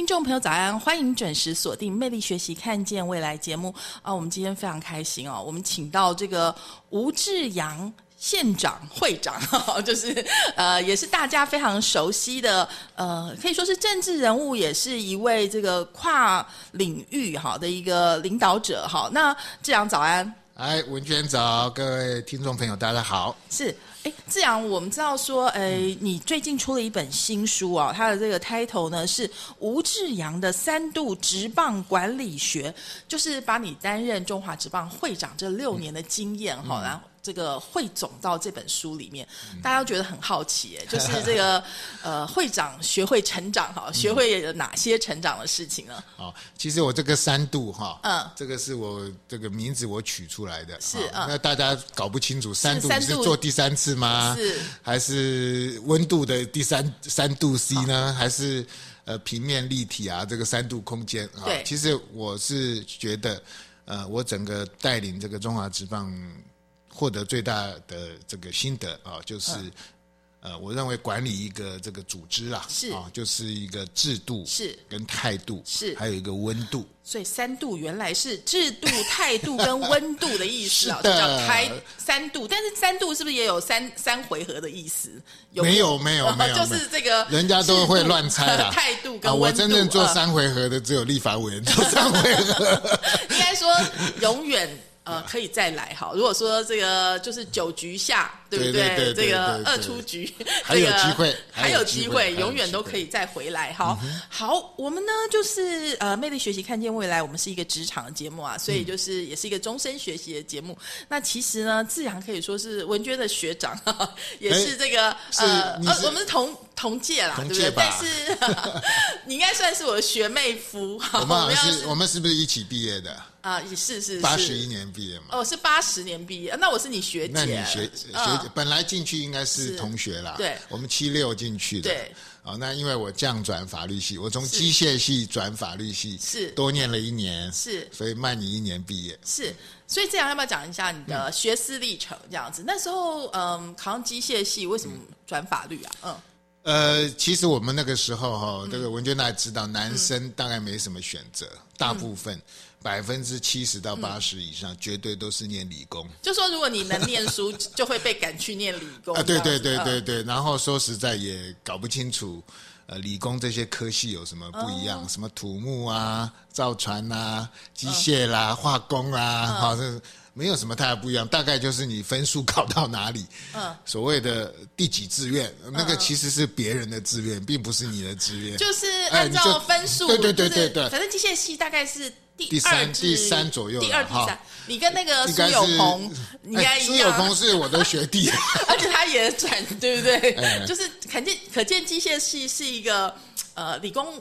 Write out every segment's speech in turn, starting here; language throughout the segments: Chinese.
听众朋友，早安！欢迎准时锁定《魅力学习，看见未来》节目啊！我们今天非常开心哦，我们请到这个吴志阳县长会长，就是呃，也是大家非常熟悉的呃，可以说是政治人物，也是一位这个跨领域哈的一个领导者哈。那志阳早安。哎，文娟早，各位听众朋友，大家好。是，哎，志阳，我们知道说，哎，你最近出了一本新书啊，它的这个 title 呢是吴志阳的三度职棒管理学，就是把你担任中华职棒会长这六年的经验哈，然后。这个汇总到这本书里面，大家都觉得很好奇，哎，就是这个 呃，会长学会成长哈，学会了哪些成长的事情呢？哦，其实我这个三度哈，嗯，这个是我这个名字我取出来的，是啊，那大家搞不清楚三度是做第三次吗？是还是温度的第三三度 C 呢？还是呃平面立体啊？这个三度空间啊？对，其实我是觉得，呃，我整个带领这个中华职棒。获得最大的这个心得啊，就是，呃，我认为管理一个这个组织啊，是啊，就是一个制度是跟态度是，还有一个温度。所以三度原来是制度、态度跟温度的意思啊，叫开三度。但是三度是不是也有三三回合的意思？没有没有没有，就是这个人家都会乱猜的。态度跟我真正做三回合的只有立法委员做三回合。应该说永远。呃，可以再来哈。如果说这个就是九局下，对不对？这个二出局，还有机会，还有机会，永远都可以再回来哈。好，我们呢就是呃，魅力学习，看见未来。我们是一个职场的节目啊，所以就是也是一个终身学习的节目。那其实呢，自然可以说是文娟的学长，也是这个呃，我们是同同届啦，对不对？但是 你应该算是我的学妹夫。我们是，我们是不是一起毕业的？啊，也是是八十一年毕业嘛？哦，是八十年毕业，那我是你学姐。那你学学本来进去应该是同学啦。对，我们七六进去的。对，哦，那因为我降转法律系，我从机械系转法律系，是多念了一年，是，所以慢你一年毕业。是，所以这样要不要讲一下你的学思历程？这样子，那时候嗯，考上机械系，为什么转法律啊？嗯。呃，其实我们那个时候哈，这个文娟大家知道，男生大概没什么选择，大部分百分之七十到八十以上，绝对都是念理工。就说如果你能念书，就会被赶去念理工。啊，对对对对对。然后说实在也搞不清楚，呃，理工这些科系有什么不一样？什么土木啊、造船啊、机械啦、化工啊，好像。没有什么太大不一样，大概就是你分数考到哪里，嗯，所谓的第几志愿，那个其实是别人的志愿，并不是你的志愿，就是按照分数，对对对对对，反正机械系大概是第三第三左右，第二第三，你跟那个苏有朋应该一样，苏有朋是我的学弟，而且他也转，对不对？就 是可见可见机械系是一个呃理工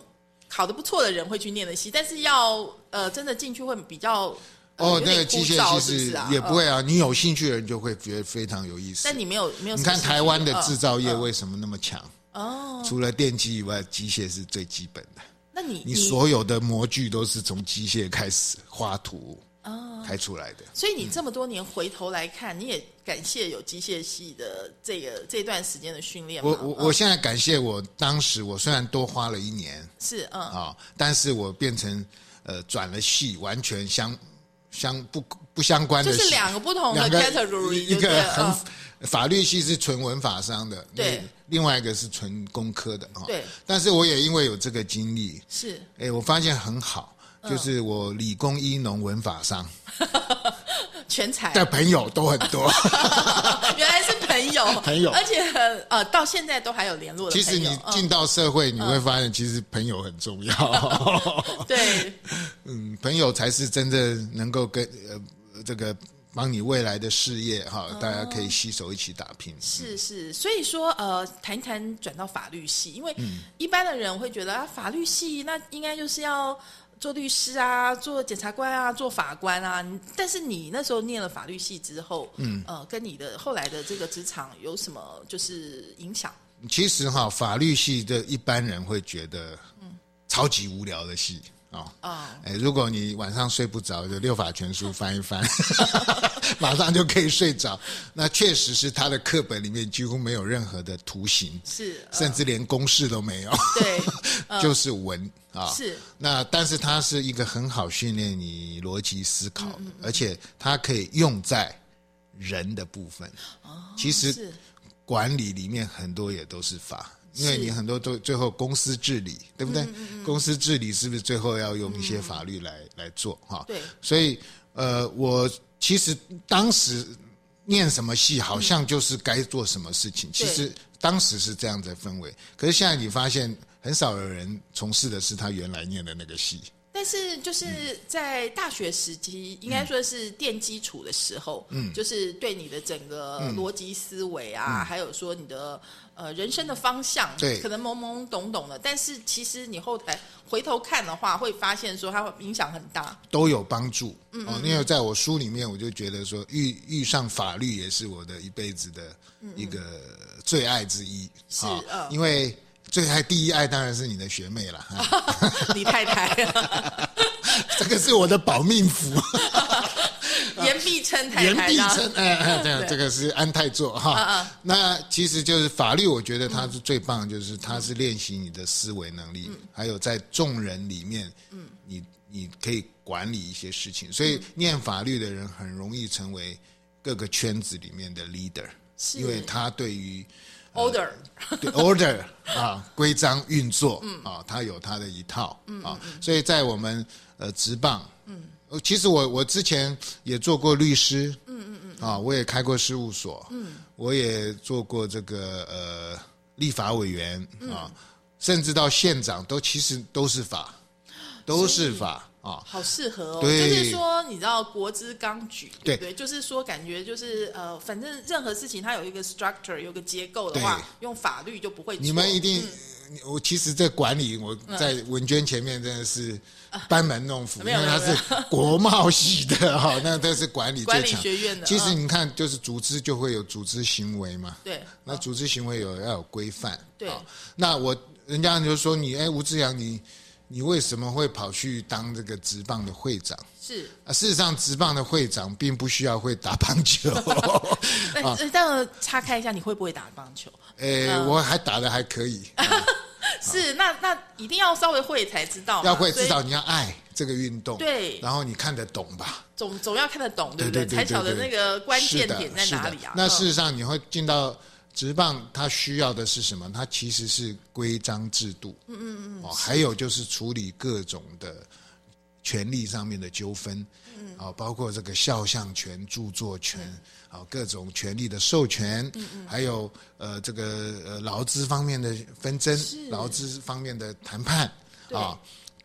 考的不错的人会去念的系，但是要呃真的进去会比较。哦，那个机械其实也不会啊，你有兴趣的人就会觉得非常有意思。但你没有没有？你看台湾的制造业为什么那么强？哦，除了电机以外，机械是最基本的。那你你所有的模具都是从机械开始画图哦开出来的。所以你这么多年回头来看，你也感谢有机械系的这个这段时间的训练。我我我现在感谢我当时我虽然多花了一年是嗯啊，但是我变成呃转了系，完全相。相不不相关的，就是两个不同的 category，一个很法律系是纯文法商的，对，另外一个是纯工科的啊。对，但是我也因为有这个经历，是，哎，我发现很好，就是我理工医农文法商。全才。的朋友都很多，原来是朋友，朋友，而且呃，到现在都还有联络。其实你进到社会，你会发现，其实朋友很重要。对，嗯，朋友才是真的能够跟呃这个帮你未来的事业哈，大家可以携手一起打拼。是是，所以说呃，谈一谈转到法律系，因为一般的人会觉得啊，法律系那应该就是要做律师啊，做检察官啊，做法官啊。但是你那时候念了法律系之后，嗯，呃，跟你的后来的这个职场有什么就是影响？其实哈，法律系的一般人会觉得，嗯超级无聊的系啊。啊、哎，如果你晚上睡不着，就六法全书翻一翻，马上就可以睡着。那确实是他的课本里面几乎没有任何的图形，是，呃甚至连公式都没有，对，就是文啊。是那但是它是一个很好训练你逻辑思考嗯的，而且它可以用在人的部分。哦其实管理里面很多也都是法，因为你很多都最后公司治理，对不对？公司治理是不是最后要用一些法律来、来做哈？对。所以呃，我其实当时念什么戏，好像就是该做什么事情。其实当时是这样的氛围，可是现在你发现很少有人从事的是他原来念的那个戏。但是就是在大学时期，应该说是垫基础的时候，嗯，就是对你的整个逻辑思维啊，还有说你的呃人生的方向，对可能懵懵懂懂的。但是其实你后台回头看的话，会发现说它会影响很大。都有帮助。哦，因为在我书里面，我就觉得说遇遇上法律也是我的一辈子的一个最爱之一。是因为最爱第一爱当然是你的学妹了，啊李 太太。这个是我的保命符，言必称太言太，这样必称，哎哎，这样这个是安泰座嗯哈。那其实就是法律，我觉得它是最棒，就是它是练习你的思维能力，还有在众人里面，嗯。你你可以管理一些事情，所以念法律的人很容易成为各个圈子里面的 leader，因为他对于 order 对 order 啊，规章运作啊，它有它的一套啊，所以在我们呃职棒，嗯，其实我我之前也做过律师，嗯嗯嗯，啊，我也开过事务所，嗯，我也做过这个呃立法委员啊，甚至到县长都其实都是法，都是法啊，好适合哦，对。就是说，你知道国之纲举，对不对？对？就是说，感觉就是呃，反正任何事情它有一个 structure，有个结构的话，用法律就不会。你们一定，我其实这管理我在文娟前面真的是班门弄斧，因为他是国贸系的 哈，那这是管理管理最强。学院的，其实嗯。你看，就是组织就会有组织行为嘛，对那组织行为有要有规范。对。好那我人家就说你，哎，吴志阳，你你为什么会跑去当这个职棒的会长？是。啊，事实上，职棒的会长并不需要会打棒球。那呃这样岔开一下，你会不会打棒球？诶，嗯我还打的还可以，是，那那一定要稍微会才知道，要会，所以至少你要爱这个运动，对然后你看得懂吧？总总要看得懂，对不对才晓得对对那个关键点在哪里啊？那嗯事实上，你会进到职棒，它需要的是什么？它其实是规章制度，嗯嗯嗯，哦，还有就是处理各种的权利上面的纠纷，嗯，啊，包括这个肖像权、著作权，啊，各种权利的授权，嗯嗯，还有呃这个呃劳资方面的纷争，劳资方面的谈判，啊。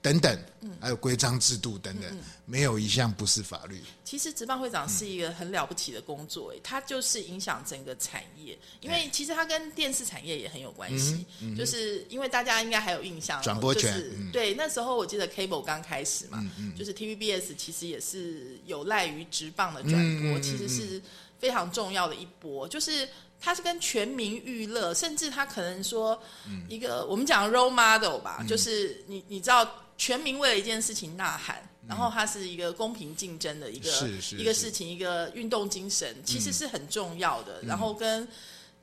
等等，还有规章制度等等，没有一项不是法律。其实职棒会长是一个很了不起的工作，哎，它就是影响整个产业，因为其实它跟电视产业也很有关系，就是因为大家应该还有印象，嗯转播权对，那时候我记得 cable 刚开始嘛，就是 TVBS 其实也是有赖于职棒的转播，嗯嗯嗯其实是非常重要的一波，就是。它是跟全民娱乐，甚至它可能说一个、我们讲 role model 吧，嗯。就是你你知道全民为了一件事情呐喊，然后它是一个公平竞争的一个一个事情，一个运动精神，其实是很重要的。然后跟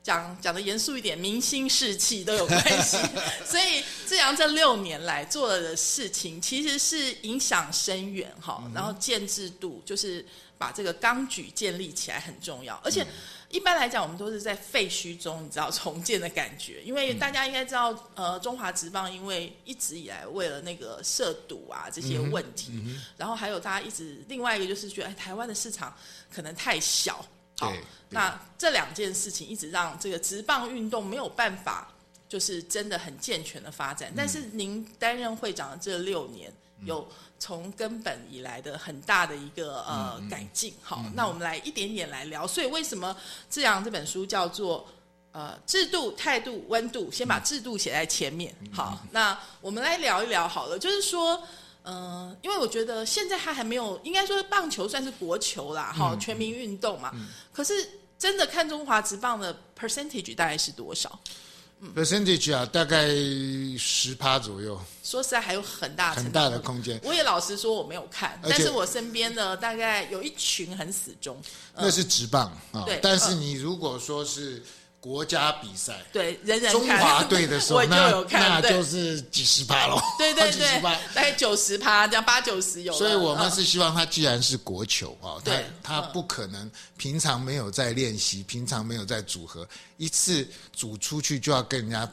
讲讲的严肃一点，民心士气都有关系。所以志阳这六年来做了的事情，其实是影响深远哈。然后建制度就是把这个纲举建立起来很重要，而且。一般来讲，我们都是在废墟中，你知道 重建的感觉，因为大家应该知道，呃，中华职棒因为一直以来为了那个涉赌啊这些问题，然后还有大家一直另外一个就是觉得，哎，台湾的市场可能太小，好那这两件事情一直让这个职棒运动没有办法就是真的很健全的发展。但是您担任会长的这六年，有从根本以来的很大的一个呃改进。好，那我们来一点点来聊。所以为什么志扬这本书叫做？呃，制度、态度、温度，先把制度写在前面。好，那我们来聊一聊好了。就是说，嗯，因为我觉得现在他还没有，应该说棒球算是国球啦，哈，全民运动嘛。可是真的看中华职棒的 percentage 大概是多少？percentage 啊，大概十趴左右。说实在，还有很大很大的空间。我也老实说，我没有看，但是我身边呢大概有一群很死忠。那是直棒啊，但是你如果说是。国家比赛，对，人人中华队的时候，那那就是几十趴喽，对对对，大概九十趴，这样八九十有。所以我们是希望他既然是国球啊，他他不可能平常没有在练习，平常没有在组合，一次组出去就要跟人家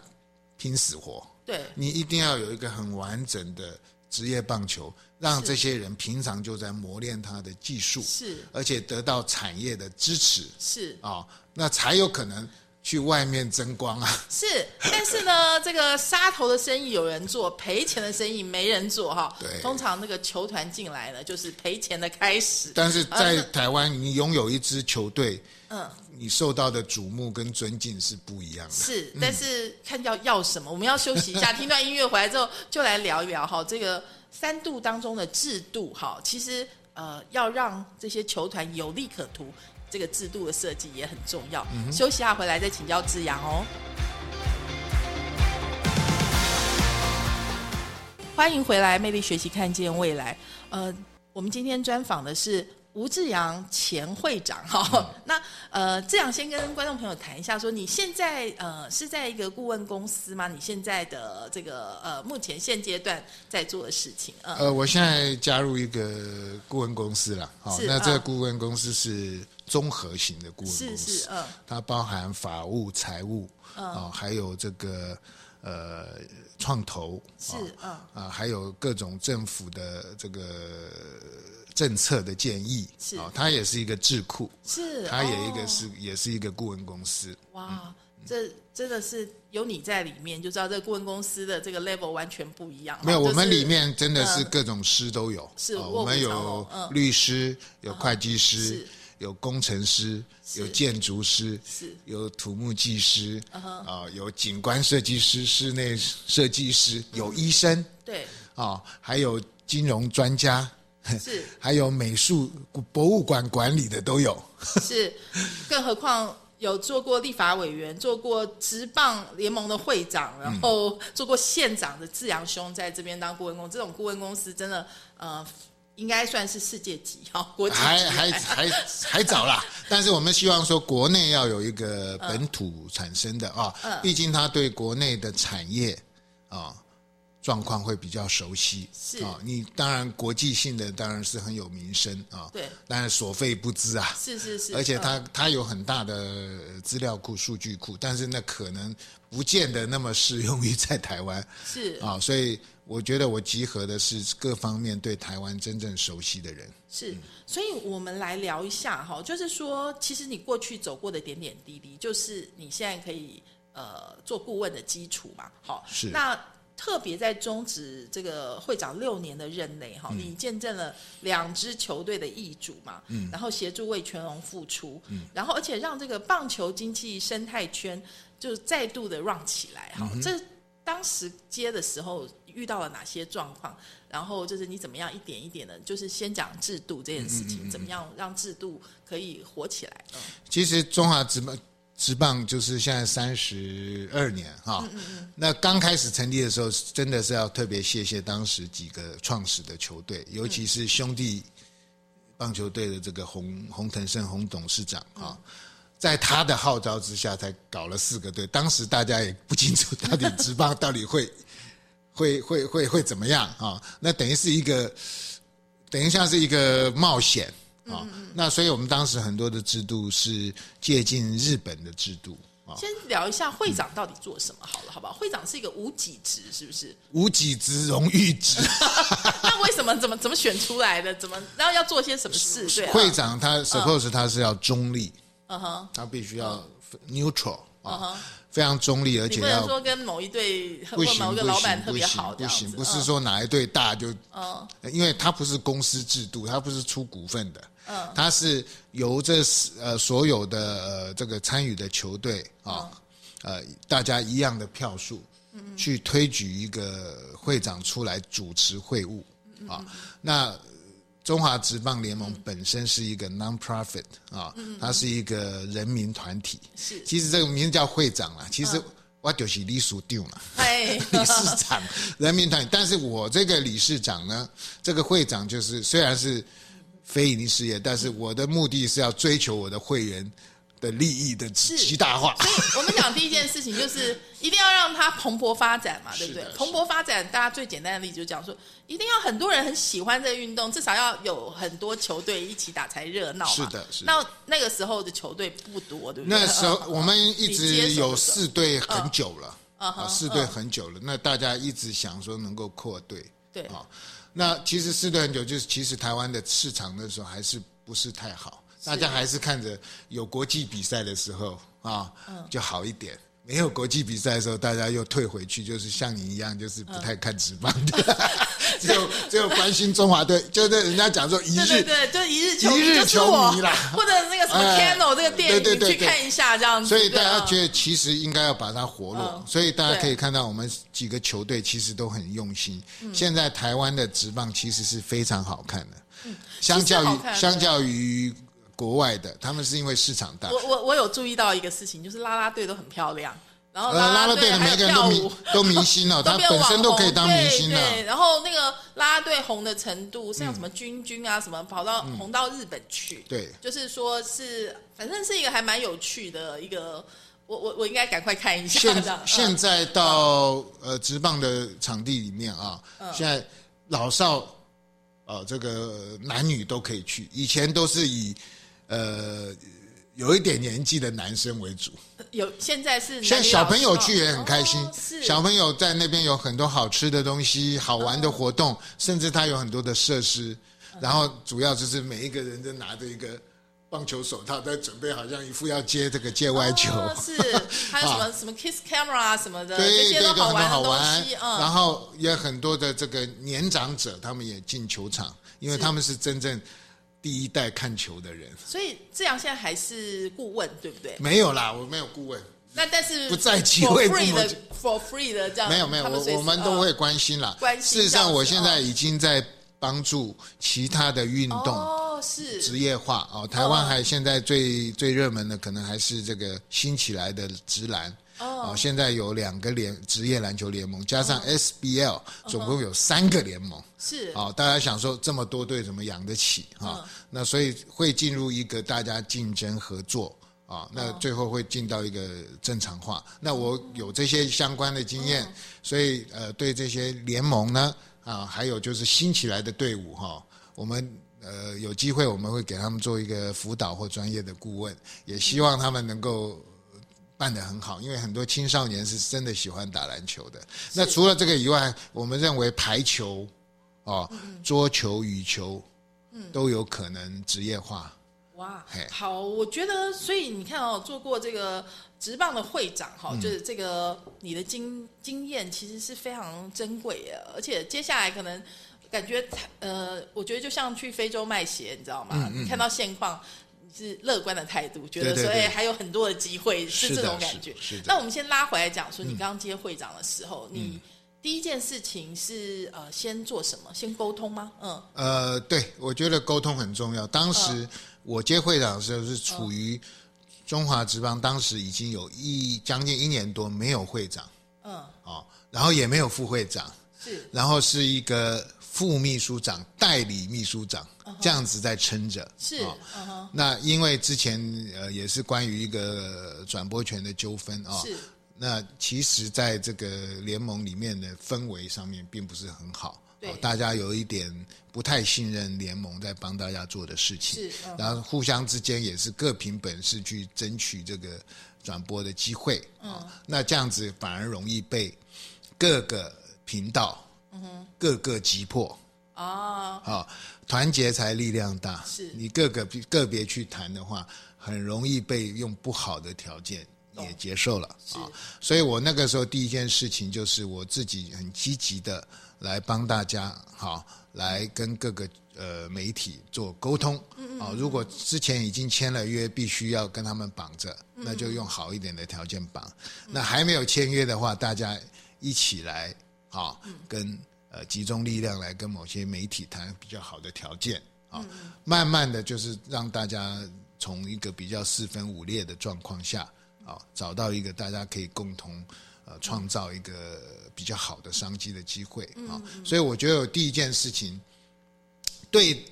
拼死活。对，你一定要有一个很完整的职业棒球，让这些人平常就在磨练他的技术，是，而且得到产业的支持，是。啊，那才有可能。去外面争光啊！是，但是呢，这个杀头的生意有人做，赔钱的生意没人做哈。对，通常那个球团进来了，就是赔钱的开始。但是在台湾，你拥有一支球队，嗯，你受到的瞩目跟尊敬是不一样的。是，但是看要要什么，我们要休息一下，听段音乐回来之后，就来聊一聊哈，这个三度当中的制度哈，其实呃，要让这些球团有利可图。这个制度的设计也很重要。休息下回来再请教志阳哦。欢迎回来，魅力学习，看见未来。呃，我们今天专访的是。吴志阳前会长，哈，那呃，志阳先跟观众朋友谈一下，说你现在呃是在一个顾问公司吗？你现在的这个呃目前现阶段在做的事情，呃，我现在加入一个顾问公司了，好，那这个顾问公司是综合型的顾问公司，嗯，它包含法务、财务，啊，还有这个呃创投，是，嗯，啊，还有各种政府的这个。政策的建议是。啊，它也是一个智库，是它也一个是也是一个顾问公司。哇，这真的是有你在里面，就知道这个顾问公司的这个 level 完全不一样。没有，我们里面真的是各种师都有，是我们有律师，有会计师，有工程师，有建筑师，是。有土木技师，啊，有景观设计师、室内设计师，有医生，对，啊，还有金融专家。是，还有美术博物馆管理的都有。是，更何况有做过立法委员，做过职棒联盟的会长，然后做过县长的志阳兄在这边当顾问公，这种顾问公司真的呃，应该算是世界级哈，国际还还还还早啦。但是我们希望说，国内要有一个本土产生的啊，毕竟他对国内的产业啊。状况会比较熟悉，是啊，你当然国际性的当然是很有名声啊，对，但是所费不赀啊，是是是，而且它它有很大的资料库、数据库，但是那可能不见得那么适用于在台湾，是啊，所以我觉得我集合的是各方面对台湾真正熟悉的人，是，所以我们来聊一下哈，就是说，其实你过去走过的点点滴滴，就是你现在可以呃做顾问的基础嘛，好，是。那。特别在中职这个会长六年的任内，哈，你见证了两支球队的易主嘛，嗯，然后协助为全龙付出，嗯，然后而且让这个棒球经济生态圈就再度的 run 起来，哈，这当时接的时候遇到了哪些状况？然后就是你怎么样一点一点的，就是先讲制度这件事情，怎么样让制度可以活起来？嗯，其实中华职棒。职棒就是现在三十二年哈，那刚开始成立的时候，真的是要特别谢谢当时几个创始的球队，尤其是兄弟棒球队的这个洪洪腾胜洪董事长啊，在他的号召之下，才搞了四个队。当时大家也不清楚到底职棒到底会会会会会怎么样啊？那等于是一个等于像是一个冒险。啊，那所以我们当时很多的制度是借鉴日本的制度啊。先聊一下会长到底做什么好了，好不好？会长是一个无己职，是不是？无己职荣誉职。那为什么怎么怎么选出来的？怎么然后要做些什么事？对，会长他 suppose 他是要中立，嗯哼，他必须要 neutral。嗯哼非常中立，而且要说跟某一队或某一个老板特别好不行，不是嗯。说哪一队大就嗯。因为它不是公司制度，它不是出股份的，嗯。它是由这呃所有的呃这个参与的球队嗯。啊，呃大家一样的票数，去推举一个会长出来主持会务嗯啊。那中华职棒联盟本身是一个 non-profit 啊，它是一个人民团体。嗯是。其实这个名字叫会长啦，其实我就是理事长嘛。哎 理事长、人民团体，但是我这个理事长呢，这个会长就是虽然是非盈利事业，但是我的目的是要追求我的会员的利益的极大化。所以我们讲第一件事情就是 一定要让它蓬勃发展嘛，对不对？蓬勃发展，大家最简单的例子就讲说，一定要很多人很喜欢这个运动，至少要有很多球队一起打才热闹嘛。是的是的那那个时候的球队不多，对不对？那时候嗯 我们一直有。四队很久了，啊，四队很久了。那大家一直想说能够扩队，对啊，那其实四队很久，就是其实台湾的市场那时候还是不是太好，大家还是看着有国际比赛的时候啊，嗯。就好一点。没有国际比赛的时候，大家又退回去，就是像你一样，就是不太看直棒的，只有只有关心中华队，就是人家讲说一日对对对，就一日球迷一日球迷啦。或者那个什么哎。Cano 这个电影，对对对对你去看一下这样子。所以大家觉得其实应该要把它活络，嗯。所以大家可以看到我们几个球队其实都很用心。嗯现在台湾的直棒其实是非常好看的，相较于相较于国外的，他们是因为市场大。我我我有注意到一个事情，就是啦啦队都很漂亮，然后呃，啦啦队的每个人都明。都明星哦，他本身都可以当明星了。对。对，然后那个啦啦队红的程度，像什么君君啊，什么跑到嗯。红到日本去，对。就是说是反正是一个还蛮有趣的一个，我我我应该赶快看一下现这样。现在到呃直棒的场地里面啊，嗯。现在老少呃这个男女都可以去，以前都是以呃有一点年纪的男生为主。嗯有现在是现在小朋友去也很开心哦，是小朋友在那边有很多好吃的东西、好玩的活动，甚至他有很多的设施。然后主要就是每一个人都拿着一个棒球手套，在准备，好像一副要接这个界外球。哦是 还有什么什么 kiss camera 什么的，这对对对，些都好很多好玩的东玩西，。嗯，然后也很多的这个年长者，他们也进球场，因为他们是真正第一代看球的人。所以志阳现在还是顾问，对不对？没有啦，我没有顾问，那但是不在集 for 会 free 的 for free 的这样，没有没有，我我们都会关心啦。关心事实上，我现在已经在帮助其他的运动哦是职业化哦。台湾还现在最最热门的可能还是这个新起来的直篮。哦，现在有两个联职业篮球联盟，加上 SBL，总共有三个联盟。是哦，大家想说这么多队怎么养得起啊、那所以会进入一个大家竞争合作啊、那最后会进到一个正常化。那我有这些相关的经验，所以呃，对这些联盟呢啊，还有就是新起来的队伍哈、我们。呃，有机会我们会给他们做一个辅导或专业的顾问，也希望他们能够办得很好，因为很多青少年是真的喜欢打篮球的。那除了这个以外，我们认为排球、哦，桌球、羽球，嗯都有可能职业化。哇，好，我觉得，所以你看哦，做过这个职棒的会长哈、嗯就是这个你的经经验其实是非常珍贵的，而且接下来可能感觉呃，我觉得就像去非洲卖鞋，你知道吗？你看到现况。是乐观的态度，觉得说，嗯对对对哎，还有很多的机会，是这种感觉。那我们先拉回来讲说，你刚接会长的时候，你第一件事情是呃，先做什么？先沟通吗？嗯，呃，对，我觉得沟通很重要。当时我接会长的时候是处于中华职棒，当时已经有一将近一年多没有会长嗯，哦，然后也没有副会长，是然后是一个副秘书长、代理秘书长这样子在撑着。是那因为之前呃也是关于一个转播权的纠纷啊、是。那其实在这个联盟里面的氛围上面并不是很好，对。哦大家有一点不太信任联盟在帮大家做的事情，是嗯。然后互相之间也是各凭本事去争取这个转播的机会，嗯，那这样子反而容易被各个频道，嗯各个击破，啊，好，团结才力量大。是。你各个个别去谈的话，很容易被用不好的条件也接受了啊。所以我那个时候第一件事情就是我自己很积极的来帮大家好，来跟各个呃媒体做沟通。啊。如果之前已经签了约，必须要跟他们绑着，那就用好一点的条件绑。那还没有签约的话，大家一起来好跟呃集中力量来跟某些媒体谈比较好的条件啊。慢慢的就是让大家从一个比较四分五裂的状况下啊，找到一个大家可以共同。呃，创造一个比较好的商机的机会啊，所以我觉得第一件事情，对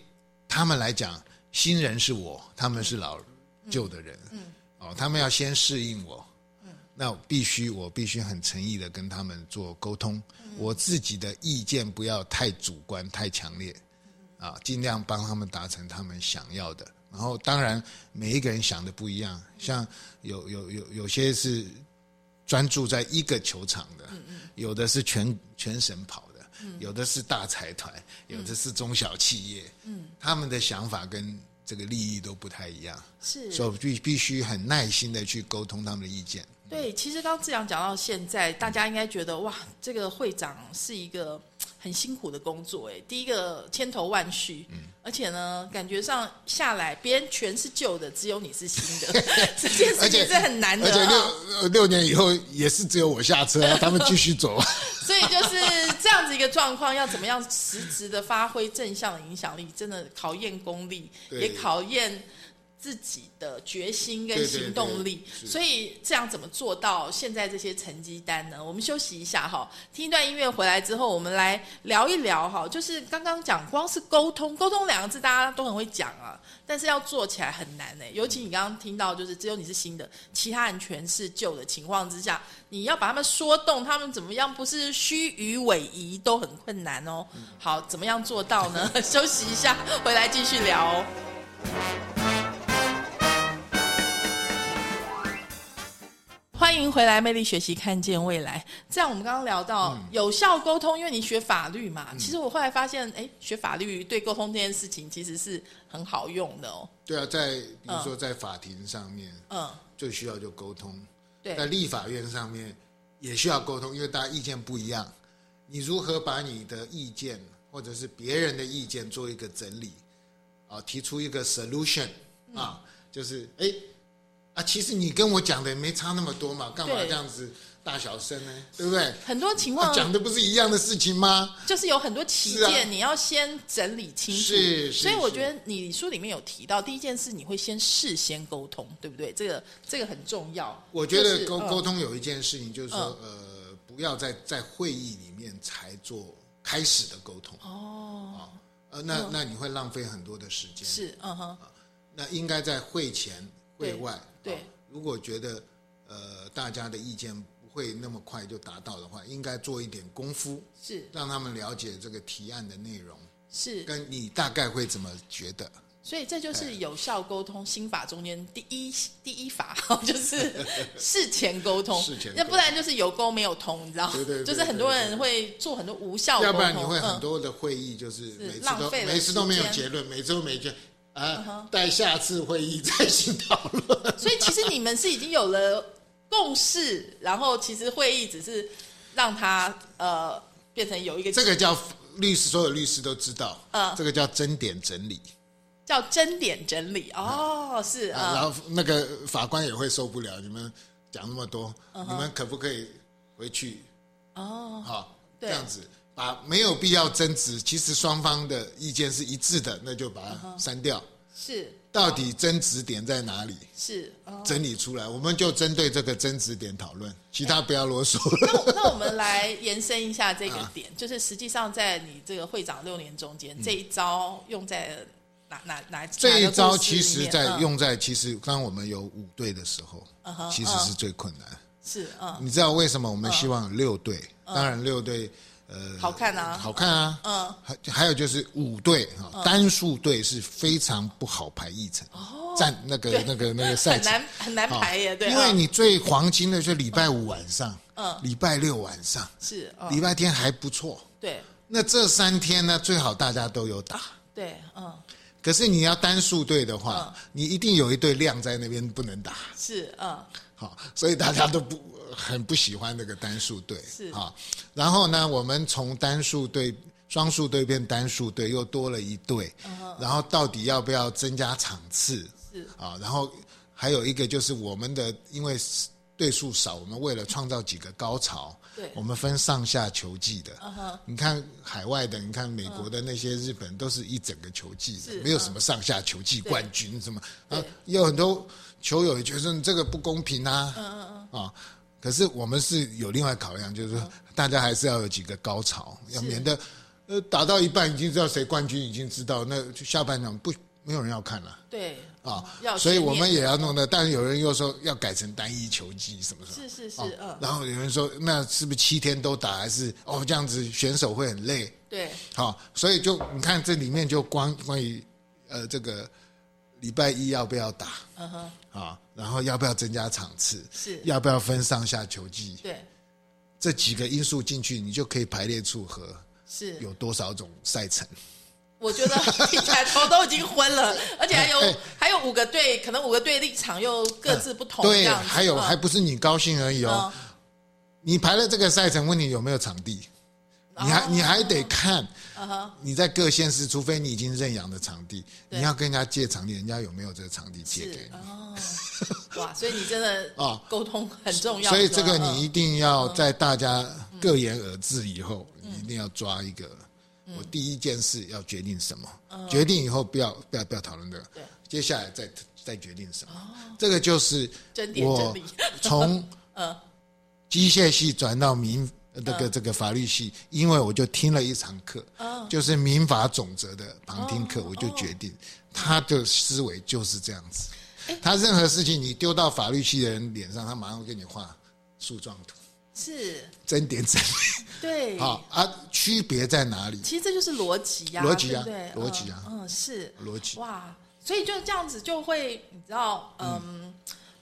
他们来讲，新人是我，他们是老旧的人，嗯，哦，他们要先适应我，嗯，那必须我必须很诚意的跟他们做沟通，我自己的意见不要太主观太强烈，啊，尽量帮他们达成他们想要的，然后当然每一个人想的不一样，像有有有有些是。专注在一个球场的，有的是全全省跑的，有的是大财团，有的是中小企业，他们的想法跟这个利益都不太一样，是，所以必必须很耐心的去沟通他们的意见。对，其实刚志阳讲到现在，大家应该觉得哇，这个会长是一个。很辛苦的工作，哎，第一个千头万绪，嗯，而且呢，感觉上下来，别人全是旧的，只有你是新的，这件事情是很难的。而且六六年以后也是只有我下车，他们继续走。所以就是这样子一个状况，要怎么样实质的发挥正向的影响力，真的考验功力，也考验。自己的决心跟行动力，所以这样怎么做到现在这些成绩单呢？我们休息一下哈，听一段音乐回来之后，我们来聊一聊哈。就是刚刚讲，光是沟通，沟通两个字大家都很会讲啊，但是要做起来很难呢。尤其你刚刚听到，就是只有你是新的，其他人全是旧的情况之下，你要把他们说动，他们怎么样？不是虚与委蛇都很困难哦。好，怎么样做到呢？休息一下，回来继续聊。欢迎回来，魅力学习，看见未来。这样，我们刚刚聊到有效沟通，因为你学法律嘛。其实我后来发现，哎，学法律对沟通这件事情其实是很好用的哦。对啊，在比如说在法庭上面，嗯，最需要就沟通。对，在立法院上面也需要沟通，因为大家意见不一样。你如何把你的意见或者是别人的意见做一个整理，啊，提出一个 solution 啊，就是哎。啊，其实你跟我讲的没差那么多嘛，干嘛这样子大小声呢？对不对？很多情况讲的不是一样的事情吗？就是有很多旗舰，你要先整理清楚。是，所以我觉得你书里面有提到，第一件事你会先事先沟通，对不对？这个这个很重要。我觉得沟沟通有一件事情，就是说，呃，不要在在会议里面才做开始的沟通。哦，呃，那那你会浪费很多的时间。是，嗯哼。那应该在会前。会外对，如果觉得呃大家的意见不会那么快就达到的话，应该做一点功夫，是。让他们了解这个提案的内容，是。跟你大概会怎么觉得。所以这就是有效沟通心法中间第一第一法，就是事前沟通，事前，那不然就是有沟没有通，你知道？对对，就是很多人会做很多无效，要不然你会很多的会议就是每次都每次都没有结论，每次都没结。啊，待下次会议再行讨论。所以其实你们是已经有了共识，然后其实会议只是让它呃变成有一个这个叫律师，所有律师都知道，嗯，这个叫争点整理，叫争点整理哦，是啊，然后那个法官也会受不了，你们讲那么多，你们可不可以回去？哦，好，这样子。把没有必要争执，其实双方的意见是一致的，那就把它删掉。是，到底争执点在哪里？是，整理出来，我们就针对这个争执点讨论，其他不要啰嗦。那那我们来延伸一下 这个点，就是实际上在你这个会长六年中间，这一招用在哪哪哪？这一招其实在用在其实当我们有五队的时候，其实是最困难。是，嗯，你知道为什么我们希望六队？当然六队。呃，好看啊，好看啊，嗯，还还有就是五队啊，单数队是非常不好排议程，占那个那个那个赛程。很难很难排耶，对，因为你最黄金的就礼拜五晚上，嗯，礼拜六晚上是，礼拜天还不错，对，那这三天呢，最好大家都有打，对，嗯，可是你要单数队的话，你一定有一队亮在那边不能打，是，嗯，好，所以大家都不很不喜欢那个单数队是啊。然后呢，我们从单数队、双数队变单数队，又多了一队。然后到底要不要增加场次？是啊，然后还有一个就是我们的，因为队数少，我们为了创造几个高潮，对我们分上下球季的。你看海外的，你看美国的那些日本都是一整个球季是的，没有什么上下球季冠军什么。对啊，也有很多球友也觉得这个不公平啊。嗯嗯嗯。啊，可是我们是有另外考量，就是说大家还是要有几个高潮，要免得呃打到一半已经知道谁冠军，已经知道那就下半场不没有人要看了。对啊要，所以我们也要弄的，但是有人又说要改成单一球季什么什么，是是是哦嗯。然后有人说那是不是七天都打，还是哦这样子选手会很累？对。好，所以就你看这里面就关关于呃这个礼拜一要不要打？嗯哼。啊，然后要不要增加场次，是。要不要分上下球季，对。这几个因素进去，你就可以排列组合是，有多少种赛程。我觉得 听起来头都已经昏了，而且还有哎还有五个队，可能五个队立场又各自不同，对，还有嗯。还不是你高兴而已哦。嗯。你排了这个赛程，问你有没有场地？你还你还得看你在各县市，除非你已经认养的场地，你要跟人家借场地，人家有没有这个场地借给你？哦，哇，所以你真的啊沟通很重要，所以这个你一定要在大家各言而至以后，你一定要抓一个。我第一件事要决定什么，决定以后不要不要不要讨论这个对，接下来再再决定什么。这个就是我从 嗯。机械系转到民这个这个法律系，因为我就听了一堂课，就是民法总则的旁听课，我就决定他的思维就是这样子。他任何事情你丢到法律系的人脸上，他马上会给你画树状图，是，真点真理。对，好啊，区别在哪里？其实这就是逻辑呀，逻辑啊对不对？逻辑啊嗯，嗯是。逻辑。哇，所以就这样子就会，你知道，嗯，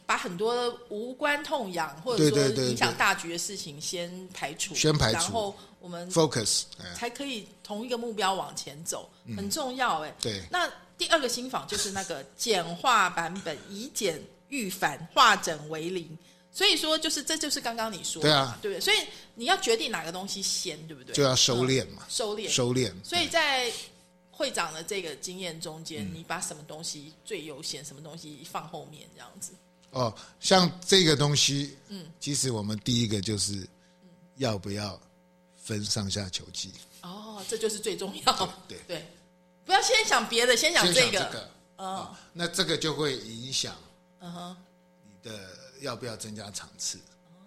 把很多无关痛痒或者说影响大局的事情先排除，先排除然后我们 focus，哎，才可以同一个目标往前走，很重要哎。对那第二个新法就是那个简化版本，以简御繁，化整为零。所以说，就是这就是刚刚你说的嘛，对啊对不对？所以你要决定哪个东西先，对不对？就要收敛嘛嗯，收敛，收敛。所以在会长的这个经验中间，你把什么东西最优先，什么东西放后面，这样子。哦，像这个东西，嗯，其实我们第一个就是要不要分上下球季，哦，这就是最重要。对对，不要先想别的，先想先这个。想这个，哦，那这个就会影响嗯哼，你的要不要增加场次。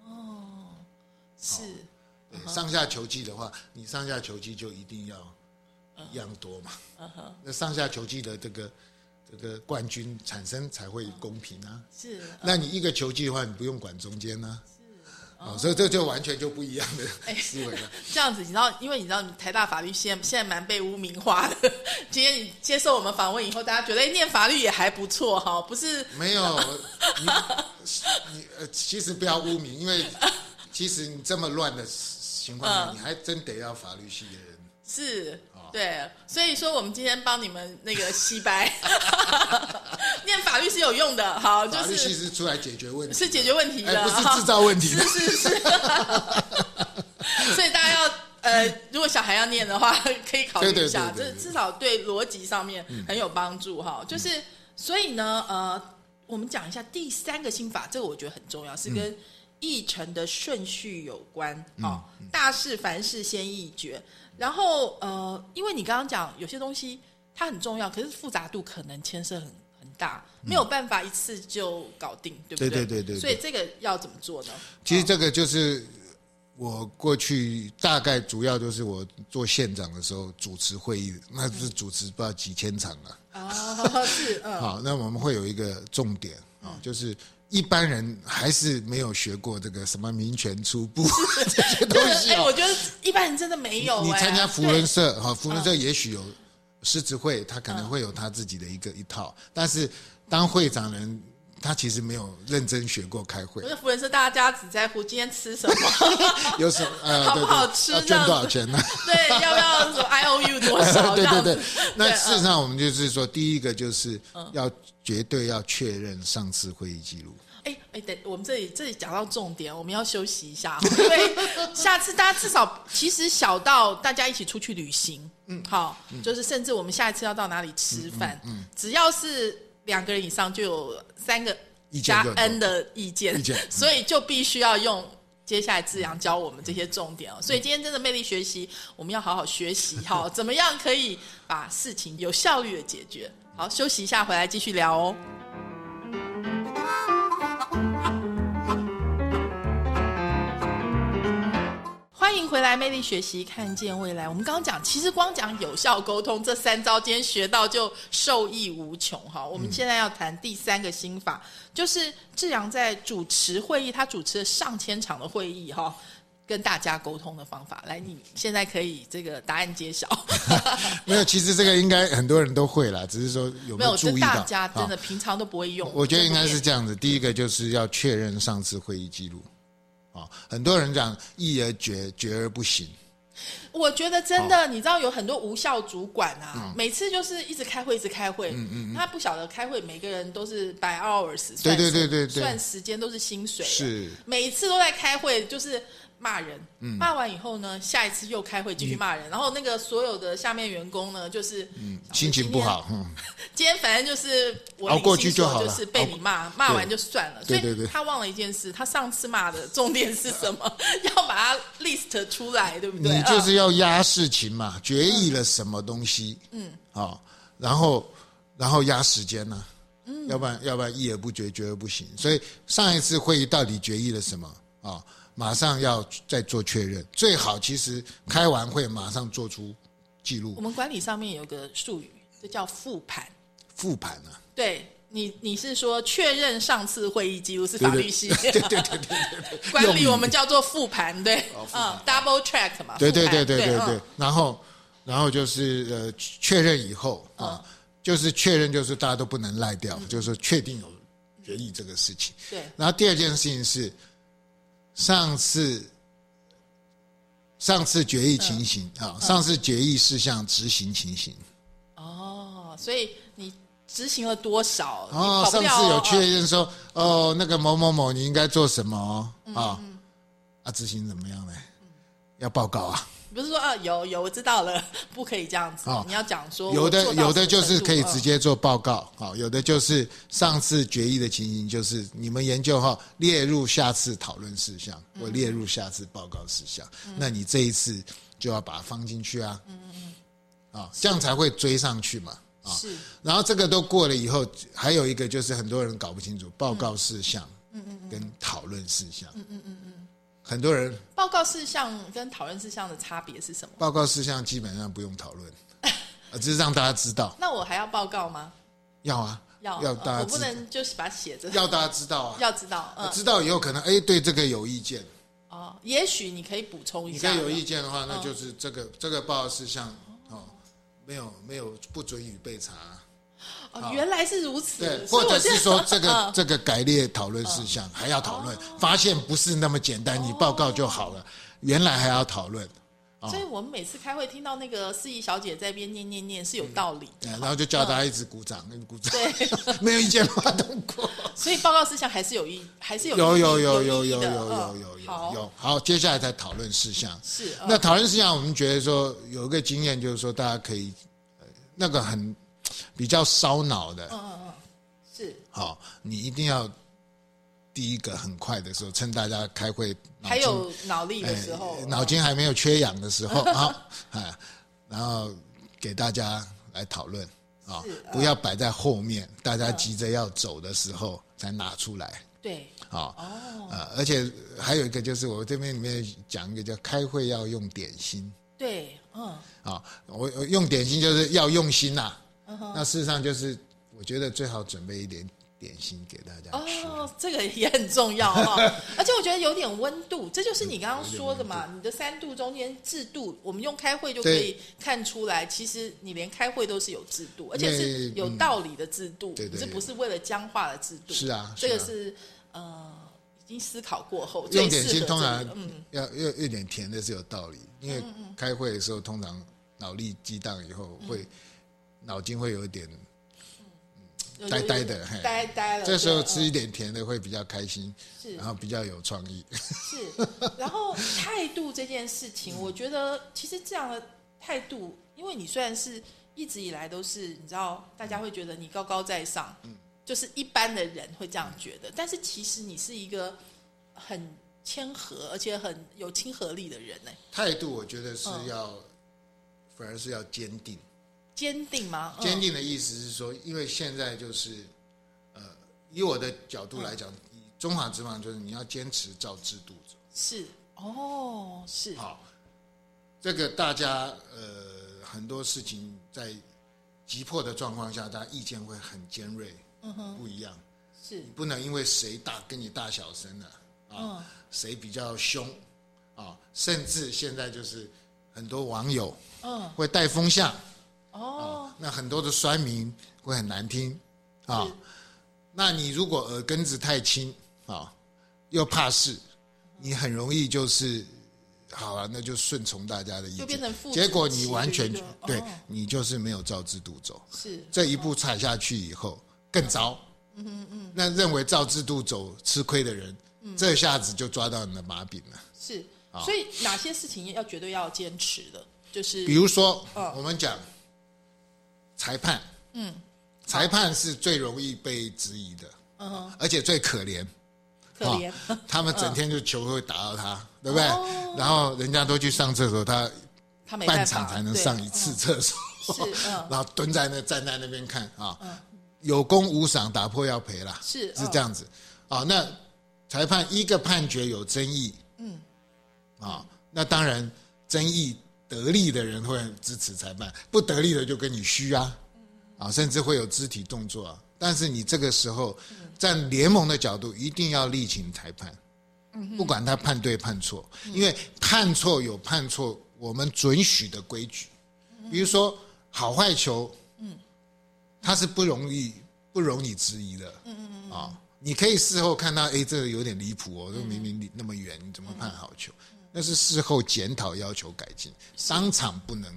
哦是。对上下球季的话，你上下球季就一定要一样多嘛。嗯哼。那上下球季的这个这个冠军产生才会公平啊。是，那你一个球季的话，你不用管中间呢、啊。哦，所以这就完全就不一样的思维了。这样子，你知道，因为你知道，台大法律现在现在蛮被污名化的。今天你接受我们访问以后，大家觉得，哎，念法律也还不错哈，不是？没有，你你呃，其实不要污名，因为 其实你这么乱的情况下，嗯你还真得要法律系的人。是，对，所以说我们今天帮你们那个洗白，念法律是有用的，好，就法律系是是出来解决问题，是解决问题的，哎，不是制造问题的。是是是，所以大家要呃，如果小孩要念的话，可以考虑一下，这至少对逻辑上面很有帮助哈。嗯。就是所以呢，呃，我们讲一下第三个心法，这个我觉得很重要，是跟议程的顺序有关嗯哦。大事凡事先议决，然后呃，因为你刚刚讲有些东西它很重要，可是复杂度可能牵涉很很大，没有办法一次就搞定，对不对对对对对对所以这个要怎么做呢？其实这个就是我过去大概主要就是我做县长的时候主持会议，那是主持不知道几千场了。啊，是嗯。好，那我们会有一个重点啊，就是一般人还是没有学过这个什么民权初步 这些东西哎、哦我。觉得一般人真的没有、哎你参加福伦社哈，福伦社也许有狮子会，他可能会有他自己的一个一套，但是当会长人，他其实没有认真学过开会。我，觉得福人是大家只在乎今天吃什么，有什么呃，好不好吃要捐多少钱呢？对，要不要什么 I O U 多少？对对对，那事实嗯上我们就是说，第一个就是要绝对要确认上次会议记录。哎哎，等我们这里这里讲到重点，我们要休息一下，因为下次大家至少其实小到大家一起出去旅行，嗯，好，就是甚至我们下一次要到哪里吃饭，嗯，只要是两个人以上，就有三个加 N 的意见，意见，所以就必须要用接下来志阳教我们这些重点哦。所以今天真的魅力学习，我们要好好学习哈，怎么样可以把事情有效率的解决？好，休息一下，回来继续聊哦。回来，魅力学习，看见未来。我们刚刚讲，其实光讲有效沟通这三招，今天学到就受益无穷哈。我们现在要谈第三个心法，就是志阳在主持会议，他主持了上千场的会议哈，跟大家沟通的方法。来，你现在可以这个答案揭晓。没有，其实这个应该很多人都会啦，只是说有没有注意到？大家真的平常都不会用。我觉得应该是这样子，第一个就是要确认上次会议记录。很多人讲议而决，决而不行。我觉得真的，你知道有很多无效主管啊，每次就是一直开会，一直开会。嗯嗯，他不晓得开会，每个人都是 by hours，对对对对对，算时间都是薪水。是，每次都在开会，就是。骂人，嗯骂完以后呢，下一次又开会继续骂人，然后那个所有的下面员工呢，就是嗯心情不好。今天反正就是熬过去就好就是被你骂，骂完就算了。所以他忘了一件事，他上次骂的 重点是什么？要把它 list 出来，对不对？你就是要压事情嘛，决议了什么东西？嗯，好，然后然后压时间呢？嗯，要不然要不然一而不决，决而不行。所以上一次会议到底决议了什么啊？马上要再做确认，最好其实开完会马上做出记录。我们管理上面有个术语，这叫复盘。复盘啊？对你，你是说确认上次会议记录是法律系？对对对对对。管理我们叫做复盘，对，嗯，double check 嘛。对对对对对对。然后，然后就是呃，确认以后啊，就是确认，就是大家都不能赖掉，就是确定有决议这个事情。对。然后第二件事情是。上次，上次决议情形啊，上次决议事项执行情形。哦，所以你执行了多少？哦，上次有确认说，哦，那个某某某，你应该做什么啊？啊，执行怎么样呢？要报告啊。不是说啊，有有我知道了，不可以这样子。你要讲说，有的有的就是可以直接做报告，好，有的就是上次决议的情形，就是你们研究哈，列入下次讨论事项，或列入下次报告事项。那你这一次就要把它放进去啊，嗯嗯嗯，啊，这样才会追上去嘛，啊，是。然后这个都过了以后，还有一个就是很多人搞不清楚报告事项，嗯嗯嗯，跟讨论事项，嗯嗯嗯嗯。很多人报告事项跟讨论事项的差别是什么？报告事项基本上不用讨论，只是让大家知道。那我还要报告吗？要啊，要要大家。我不能就是把它写着。要大家知道啊，要知道。知道以后可能哎，对这个有意见。哦，也许你可以补充一下。你可以有意见的话，那就是这个这个报告事项哦，没有没有不准予备查。原来是如此，对，或者是说这个这个改列讨论事项还要讨论，发现不是那么简单，你报告就好了，原来还要讨论。所以我们每次开会听到那个司仪小姐在边念念念是有道理，然后就叫大家一直鼓掌，鼓掌，对，没有意见的话通过。所以报告事项还是有意，还是有有有有有有有有有有好，接下来再讨论事项。是那讨论事项，我们觉得说有一个经验，就是说大家可以那个很。比较烧脑的，嗯嗯嗯，是。好，你一定要第一个很快的时候，趁大家开会还有脑力的时候，脑筋还没有缺氧的时候，好，哎，然后给大家来讨论啊，不要摆在后面，大家急着要走的时候才拿出来，对，好，哦，呃，而且还有一个就是我这边里面讲一个叫开会要用点心，对，嗯，啊，我用点心就是要用心呐。那事实上就是，我觉得最好准备一点点心给大家哦，这个也很重要哈。而且我觉得有点温度，这就是你刚刚说的嘛。你的三度中间制度，我们用开会就可以看出来，其实你连开会都是有制度，而且是有道理的制度，这不是为了僵化的制度。是啊，这个是呃，已经思考过后用点心，通常要要有点甜的是有道理，因为开会的时候通常脑力激荡以后会。脑筋会有一点，呆呆的，嘿呆呆了。这时候吃一点甜的会比较开心，是然后比较有创意。是，然后态度这件事情，我觉得其实这样的态度，因为你虽然是一直以来都是，你知道，大家会觉得你高高在上，嗯就是一般的人会这样觉得，但是其实你是一个很谦和而且很有亲和力的人呢，态度我觉得是嗯要，反而是要坚定。坚定吗？嗯。坚定的意思是说，因为现在就是，呃，以我的角度来讲，以中华职棒就是你要坚持照制度走。是。哦，是。好，这个大家呃很多事情在急迫的状况下，大家意见会很尖锐，嗯哼，不一样。是。不能因为谁大跟你大小声了啊，嗯。谁比较凶啊，甚至现在就是很多网友嗯。会带风向哦。啊，那很多的酸民会很难听啊。是。那你如果耳根子太轻啊，又怕事，你很容易就是好了，那就顺从大家的意就变成父见，结果你完全对哦。你就是没有照制度走。是。这一步踩下去以后更糟。嗯嗯嗯。那认为照制度走吃亏的人，这下子就抓到你的把柄了。是，所以哪些事情要绝对要坚持的，就是比如说，嗯。我们讲裁判，嗯，裁判是最容易被质疑的，嗯，而且最可怜。可怜。啊他们整天就球会打到他，对不对？然后人家都去上厕所，他他半场才能上一次厕所，然后蹲在那站在那边看啊，有功无赏，打破要赔啦，是是这样子。啊。那裁判一个判决有争议，嗯，啊，那当然争议得力的人会支持裁判，不得力的就跟你虚啊，啊，甚至会有肢体动作啊。但是你这个时候站联盟的角度，一定要力请裁判。不管他判对判错，因为判错有判错我们准许的规矩，比如说好坏球，它是不容易不容你质疑的，啊，你可以事后看到，哎，这个有点离谱哦，这明明离那么远，你怎么判好球？那是事后检讨要求改进，商场不能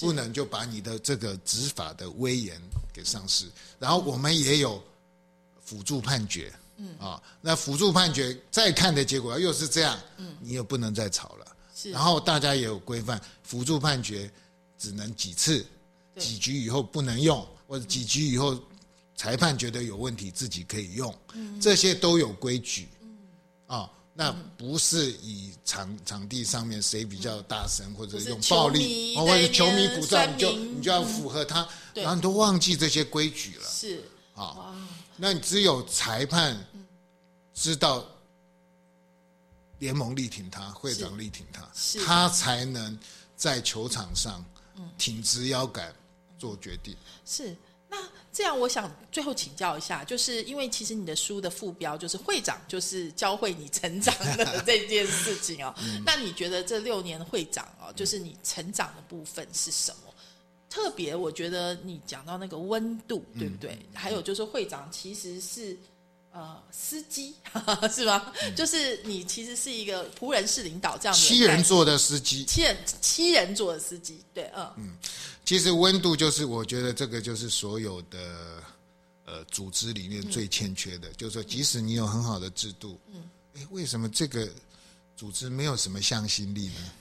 不能就把你的这个执法的威严给丧失。然后我们也有辅助判决，嗯。啊，那辅助判决再看的结果又是这样，嗯，你也不能再吵了。是。然后大家也有规范，辅助判决只能几次，几局以后不能用，或者几局以后裁判觉得有问题自己可以用，嗯。这些都有规矩。啊、那不是以场场地上面谁比较大声，或者用暴力，哦或者球迷鼓噪，你就你就要符合他，对然后你都忘记这些规矩了。是啊，那你只有裁判知道联盟力挺他，会长力挺他他才能在球场上挺直腰杆做决定。是。那这样，我想最后请教一下，就是因为其实你的书的副标就是“会长就是教会你成长的这件事情哦。嗯那你觉得这六年会长哦，就是你成长的部分是什么？特别，我觉得你讲到那个温度，对不对？还有就是会长其实是呃司机，是吗？就是你其实是一个仆人式领导这样的七人座的司机，七人七人座的司机，对，嗯。嗯，其实温度就是我觉得这个就是所有的呃组织里面最欠缺的，就是说即使你有很好的制度，嗯，哎，为什么这个组织没有什么向心力呢？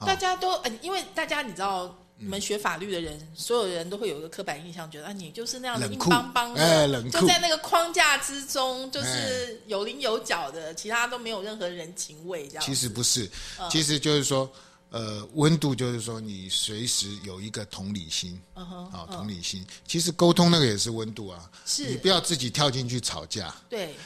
大家都，呃因为大家你知道。你们学法律的人，所有人都会有一个刻板印象，觉得啊，你就是那样的硬邦邦的，哎冷就在那个框架之中，就是哎。有棱有角的，其他都没有任何人情味，这样。其实不是，嗯。其实就是说，呃，温度就是说你随时有一个同理心，嗯啊，同理心。其实沟通那个也是温度啊，是。你不要自己跳进去吵架。对，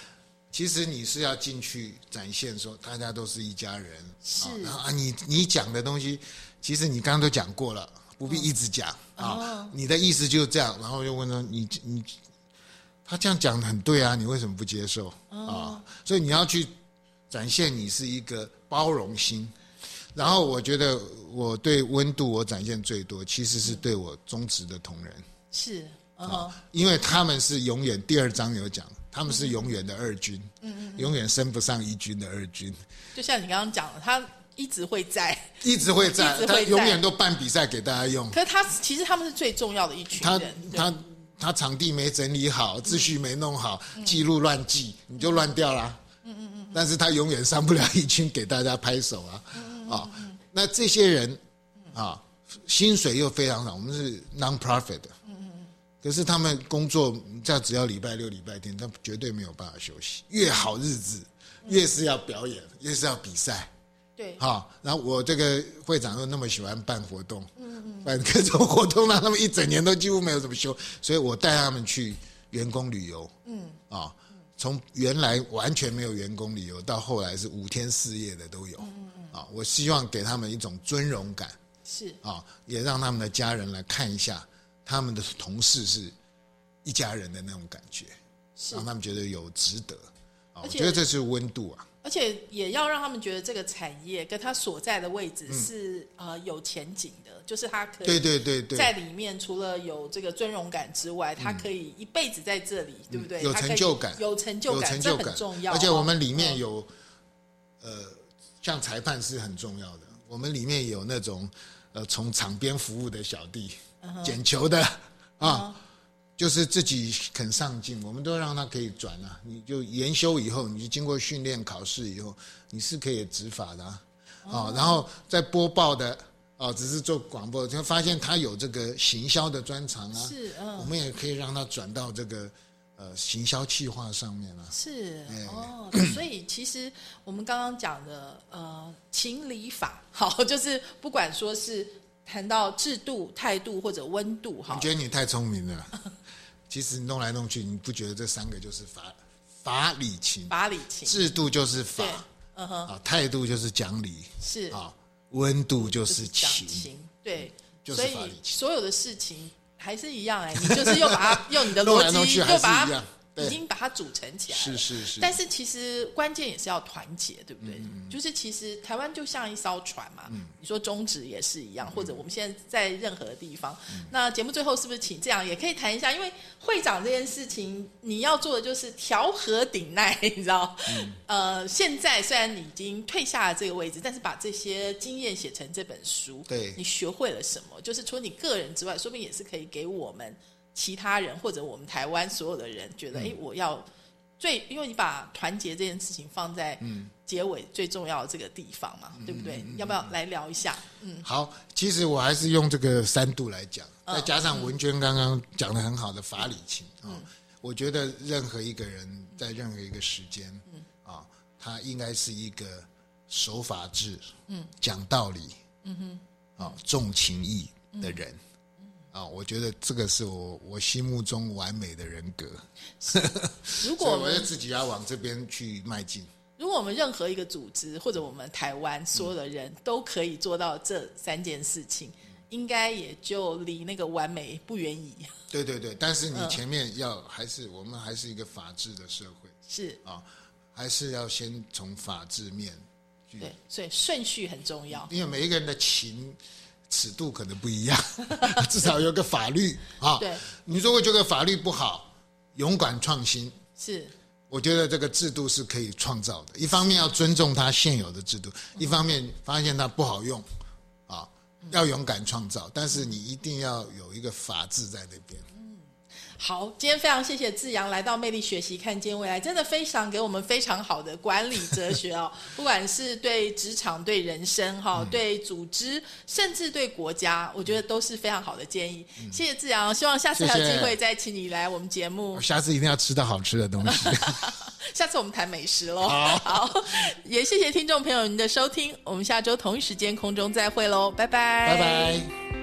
其实你是要进去展现说大家都是一家人，是。啊然后啊，你你讲的东西，其实你刚刚都讲过了，不必一直讲哦啊。你的意思就是这样，然后又问他你你，他这样讲得很对啊，你为什么不接受哦啊？所以你要去展现你是一个包容心。然后我觉得我对温度我展现最多，其实是对我忠实的同仁。是，嗯哼，因为他们是永远第二章有讲，他们是永远的二军，永远升不上一军的二军，就像你刚刚讲的，他一直会在，一直会在，他一直会在永远都办比赛给大家用。可是他其实他们是最重要的一群他人，他他他场地没整理好，秩序没弄好，记录乱记，你就乱掉啦。嗯嗯嗯。但是他永远上不了一群给大家拍手啊。啊，那这些人啊，薪水又非常少，我们是 non-profit 的。可是他们工作，这只要礼拜六、礼拜天，他绝对没有办法休息。越好日子，越是要表演，越是要比赛。对。好，然后我这个会长又那么喜欢办活动。嗯嗯办各种活动，让他们一整年都几乎没有怎么休，所以我带他们去员工旅游。嗯，啊，从原来完全没有员工旅游，到后来是五天四夜的都有。嗯嗯啊，我希望给他们一种尊荣感。是啊，也让他们的家人来看一下他们的同事是一家人的那种感觉，让他们觉得有值得。啊，我觉得这是温度啊。而且也要让他们觉得这个产业跟他所在的位置是呃有前景的，就是他可以对对对对在里面除了有这个尊荣感之外，他可以一辈子在这里，对不对？有成就感，有成就感，这很重要。而且我们里面有呃，像裁判是很重要的，我们里面有那种呃从场边服务的小弟，捡球的啊。就是自己肯上进，我们都让他可以转啊。你就研修以后，你就经过训练考试以后，你是可以执法的啊。哦然后在播报的啊，只是做广播，就发现他有这个行销的专长啊。是，嗯，我们也可以让他转到这个呃行销企划上面啊。是，哦，所以其实我们刚刚讲的呃情理法，好，就是不管说是谈到制度、态度或者温度，哈。我觉得你太聪明了。其实弄来弄去，你不觉得这三个就是法法理情？法理情制度就是法，嗯哼，啊，态度就是讲理，是啊，温度就是情，对，就是法理情。所有的事情还是一样哎，你就是又把它 用你的逻辑又把它。已经把它组成起来了，是是是。但是其实关键也是要团结，对不对？就是其实台湾就像一艘船嘛，你说中职也是一样，或者我们现在在任何地方。那节目最后是不是请这样也可以谈一下？因为会长这件事情，你要做的就是调和顶耐，你知道？呃，现在虽然你已经退下了这个位置，但是把这些经验写成这本书，对你学会了什么？就是除了你个人之外，说不定也是可以给我们。其他人或者我们台湾所有的人觉得，哎，我要最，因为你把团结这件事情放在结尾最重要的这个地方嘛，对不对？要不要来聊一下？嗯，好，其实我还是用这个三度来讲，再加上文娟刚刚讲的很好的法理情啊，我觉得任何一个人在任何一个时间，啊，他应该是一个守法治、嗯，讲道理，嗯哼，啊，重情义的人。啊，我觉得这个是我我心目中完美的人格。如果我自己要往这边去迈进，如果我们任何一个组织或者我们台湾所有的人都可以做到这三件事情，应该也就离那个完美不远矣。对对对，但是你前面要还是我们还是一个法治的社会，是啊，还是要先从法治面。对，所以顺序很重要，因为每一个人的情。尺度可能不一样，至少有个法律啊。对，你如果觉得法律不好，勇敢创新是。我觉得这个制度是可以创造的。一方面要尊重它现有的制度，一方面发现它不好用，啊，要勇敢创造。但是你一定要有一个法治在那边。好，今天非常谢谢志阳来到魅力学习，看见未来，真的非常给我们非常好的管理哲学哦。不管是对职场、对人生、哈、对组织，甚至对国家，我觉得都是非常好的建议。谢谢志阳，希望下次还有机会再请你来我们节目。下次一定要吃到好吃的东西。下次我们谈美食喽。好，也谢谢听众朋友您的收听，我们下周同一时间空中再会喽，拜拜，拜拜。